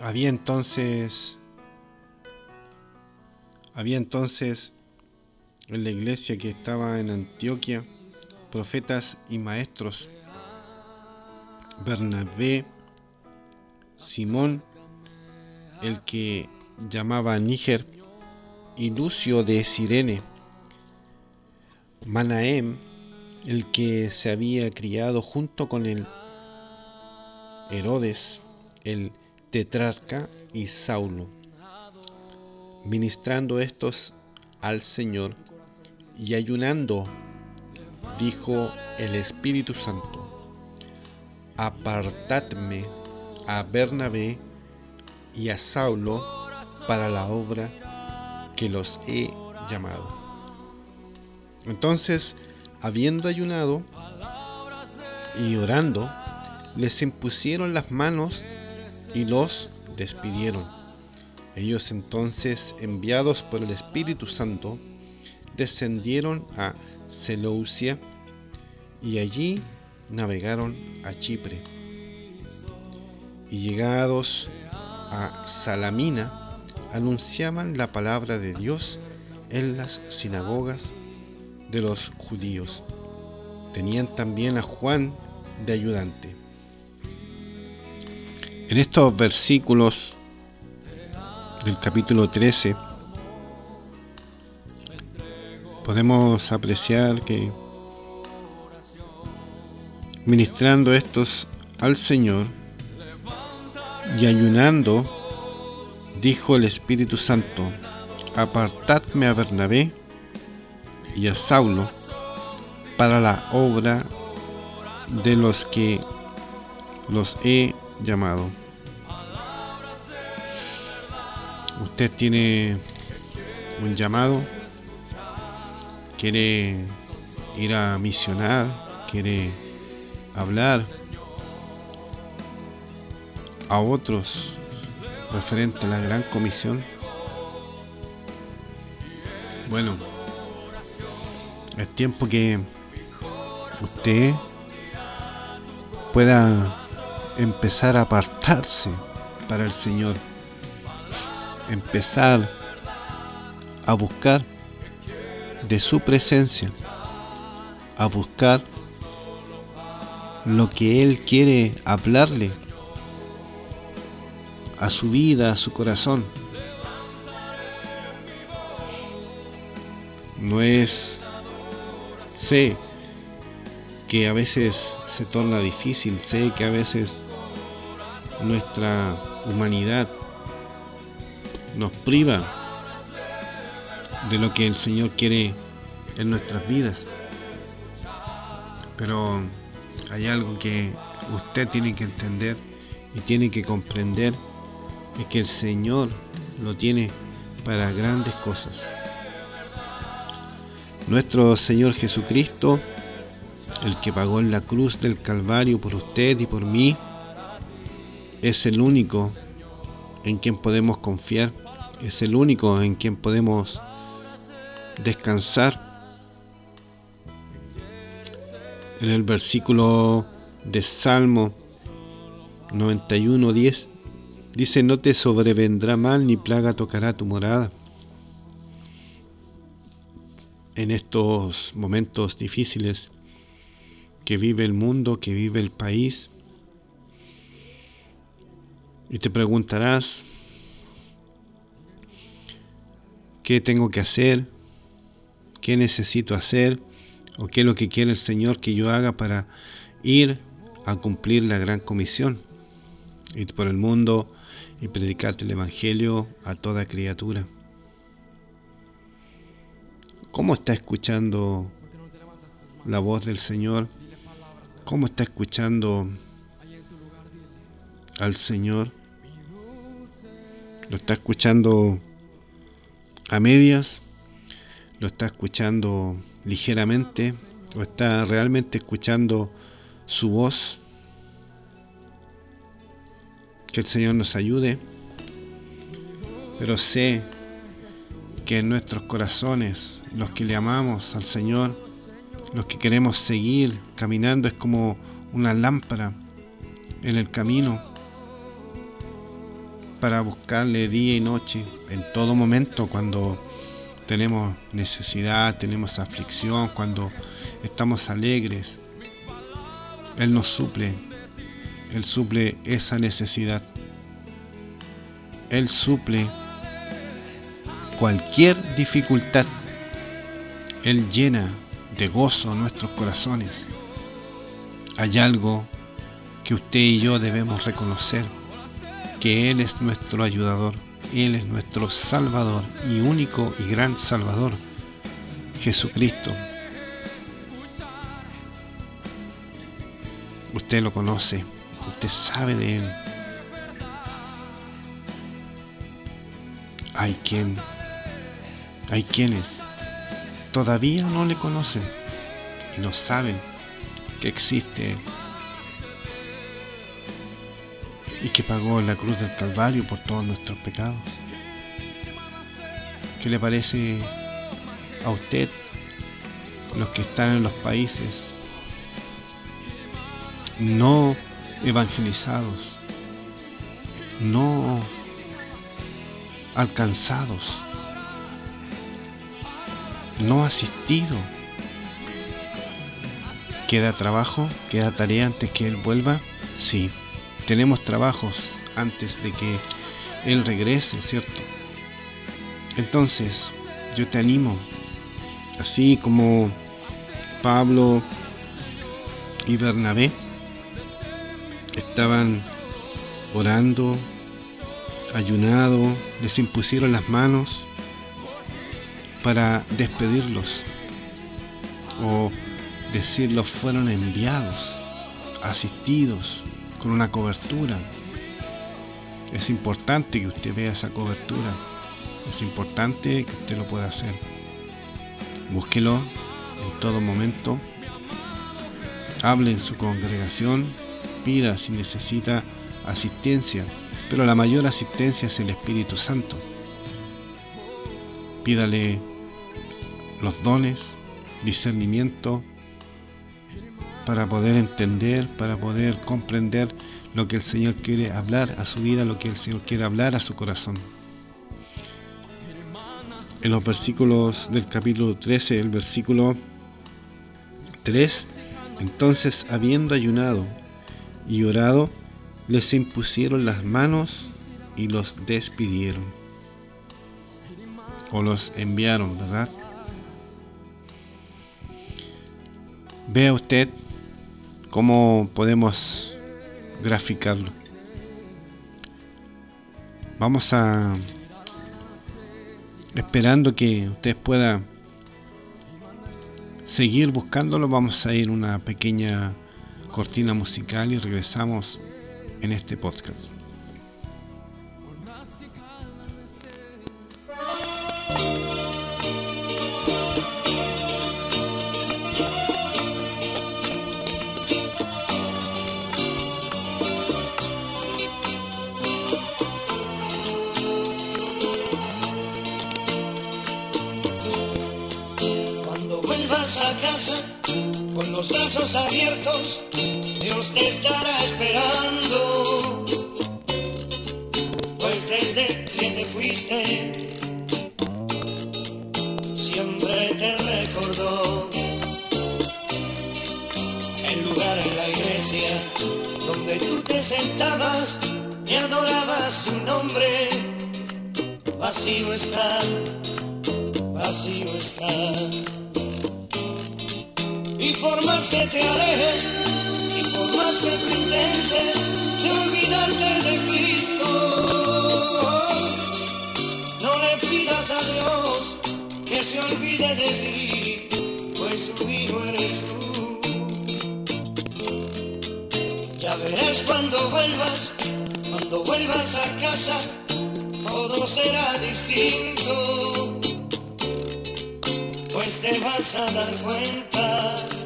había entonces había entonces en la iglesia que estaba en Antioquia profetas y maestros. Bernabé Simón el que llamaba Níger y Lucio de Sirene Manahem el que se había criado junto con el Herodes el tetrarca y Saulo, ministrando estos al Señor y ayunando, dijo el Espíritu Santo, apartadme a Bernabé y a Saulo para la obra que los he llamado. Entonces, habiendo ayunado y orando, les impusieron las manos y los despidieron. Ellos entonces, enviados por el Espíritu Santo, descendieron a Seleucia y allí navegaron a Chipre. Y llegados a Salamina, anunciaban la palabra de Dios en las sinagogas de los judíos. Tenían también a Juan de ayudante. En estos versículos del capítulo 13 podemos apreciar que ministrando estos al Señor y ayunando, dijo el Espíritu Santo, apartadme a Bernabé y a Saulo para la obra de los que los he llamado. Usted tiene un llamado, quiere ir a misionar, quiere hablar a otros referente a la gran comisión, bueno, es tiempo que usted pueda empezar a apartarse para el Señor empezar a buscar de su presencia, a buscar lo que Él quiere hablarle a su vida, a su corazón. No es, sé que a veces se torna difícil, sé que a veces nuestra humanidad nos priva de lo que el Señor quiere en nuestras vidas. Pero hay algo que usted tiene que entender y tiene que comprender, es que el Señor lo tiene para grandes cosas. Nuestro Señor Jesucristo, el que pagó en la cruz del Calvario por usted y por mí, es el único en quien podemos confiar, es el único en quien podemos descansar. En el versículo de Salmo 91.10 dice, no te sobrevendrá mal ni plaga tocará tu morada. En estos momentos difíciles que vive el mundo, que vive el país, y te preguntarás, ¿qué tengo que hacer? ¿Qué necesito hacer? ¿O qué es lo que quiere el Señor que yo haga para ir a cumplir la gran comisión? Ir por el mundo y predicarte el Evangelio a toda criatura. ¿Cómo está escuchando la voz del Señor? ¿Cómo está escuchando al Señor? Lo está escuchando a medias, lo está escuchando ligeramente, o está realmente escuchando su voz. Que el Señor nos ayude, pero sé que en nuestros corazones, los que le amamos al Señor, los que queremos seguir caminando, es como una lámpara en el camino para buscarle día y noche, en todo momento, cuando tenemos necesidad, tenemos aflicción, cuando estamos alegres. Él nos suple, Él suple esa necesidad. Él suple cualquier dificultad. Él llena de gozo nuestros corazones. Hay algo que usted y yo debemos reconocer, que Él es nuestro ayudador, Él es nuestro Salvador y único y gran Salvador, Jesucristo. Usted lo conoce, usted sabe de Él. Hay quien, hay quienes todavía no le conocen y no saben que existe y que pagó la cruz del Calvario por todos nuestros pecados. ¿Qué le parece a usted los que están en los países no evangelizados, no alcanzados, no asistidos? ¿Queda trabajo? ¿Queda tarea antes que Él vuelva? Sí tenemos trabajos antes de que Él regrese, ¿cierto? Entonces, yo te animo, así como Pablo y Bernabé estaban orando, ayunado, les impusieron las manos para despedirlos o decirlos fueron enviados, asistidos con una cobertura. Es importante que usted vea esa cobertura. Es importante que usted lo pueda hacer. Búsquelo en todo momento. Hable en su congregación. Pida si necesita asistencia. Pero la mayor asistencia es el Espíritu Santo. Pídale los dones, discernimiento, para poder entender, para poder comprender lo que el Señor quiere hablar a su vida, lo que el Señor quiere hablar a su corazón. En los versículos del capítulo 13, el versículo 3, entonces habiendo ayunado y orado, les impusieron las manos y los despidieron. O los enviaron, ¿verdad? Vea usted ¿Cómo podemos graficarlo? Vamos a esperando que usted pueda seguir buscándolo, vamos a ir una pequeña cortina musical y regresamos en este podcast. Abiertos, Dios te estará esperando. Pues desde que te fuiste, siempre te recordó. El lugar en la iglesia donde tú te sentabas y adorabas su nombre, vacío está, vacío está. Y por más que te alejes, y por más que tú intentes de olvidarte de Cristo, no le pidas a Dios que se olvide de ti, pues su hijo eres tú. Ya verás cuando vuelvas, cuando vuelvas a casa, todo será distinto pues te vas a dar cuenta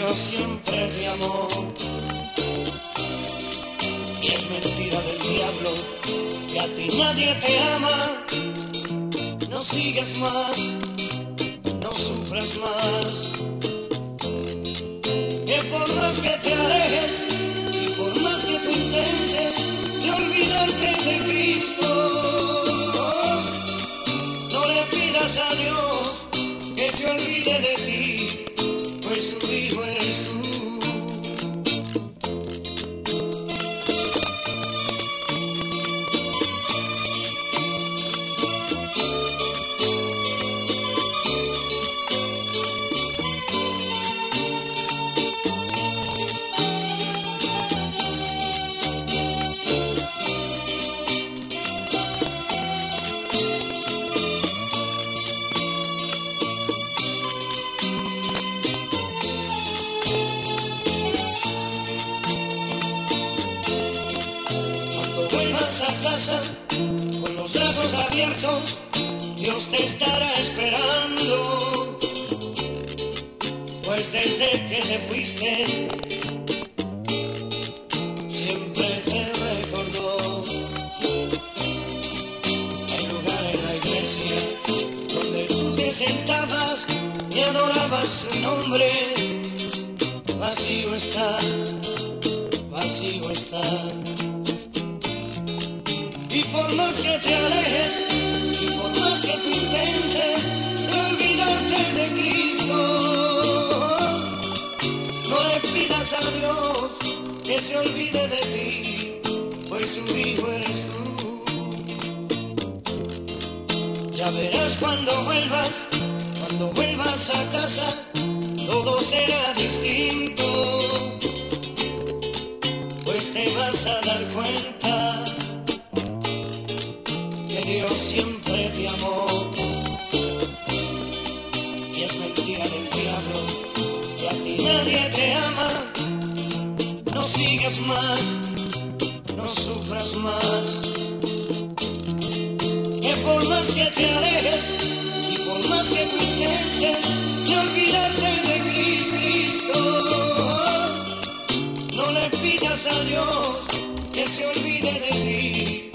lleno siempre de amor. Y es mentira del diablo que a ti nadie te ama. No sigas más, no sufras más. Que por más que te alejes y por más que tú intentes de olvidarte de Cristo, no le pidas a Dios que se olvide de ti. Con los brazos abiertos, Dios te estará esperando. Pues desde que te fuiste, siempre te recordó. El lugar en la iglesia donde tú te sentabas y adorabas su nombre, vacío está, más que te alejes, y por más que tú intentes olvidarte de Cristo, no le pidas a Dios que se olvide de ti, pues su hijo eres tú. Ya verás cuando vuelvas, cuando vuelvas a casa, todo será distinto, pues te vas a dar cuenta No sigas más, no sufras más. Que por más que te alejes y por más que intentes de olvidarte de Cristo, no le pidas a Dios que se olvide de ti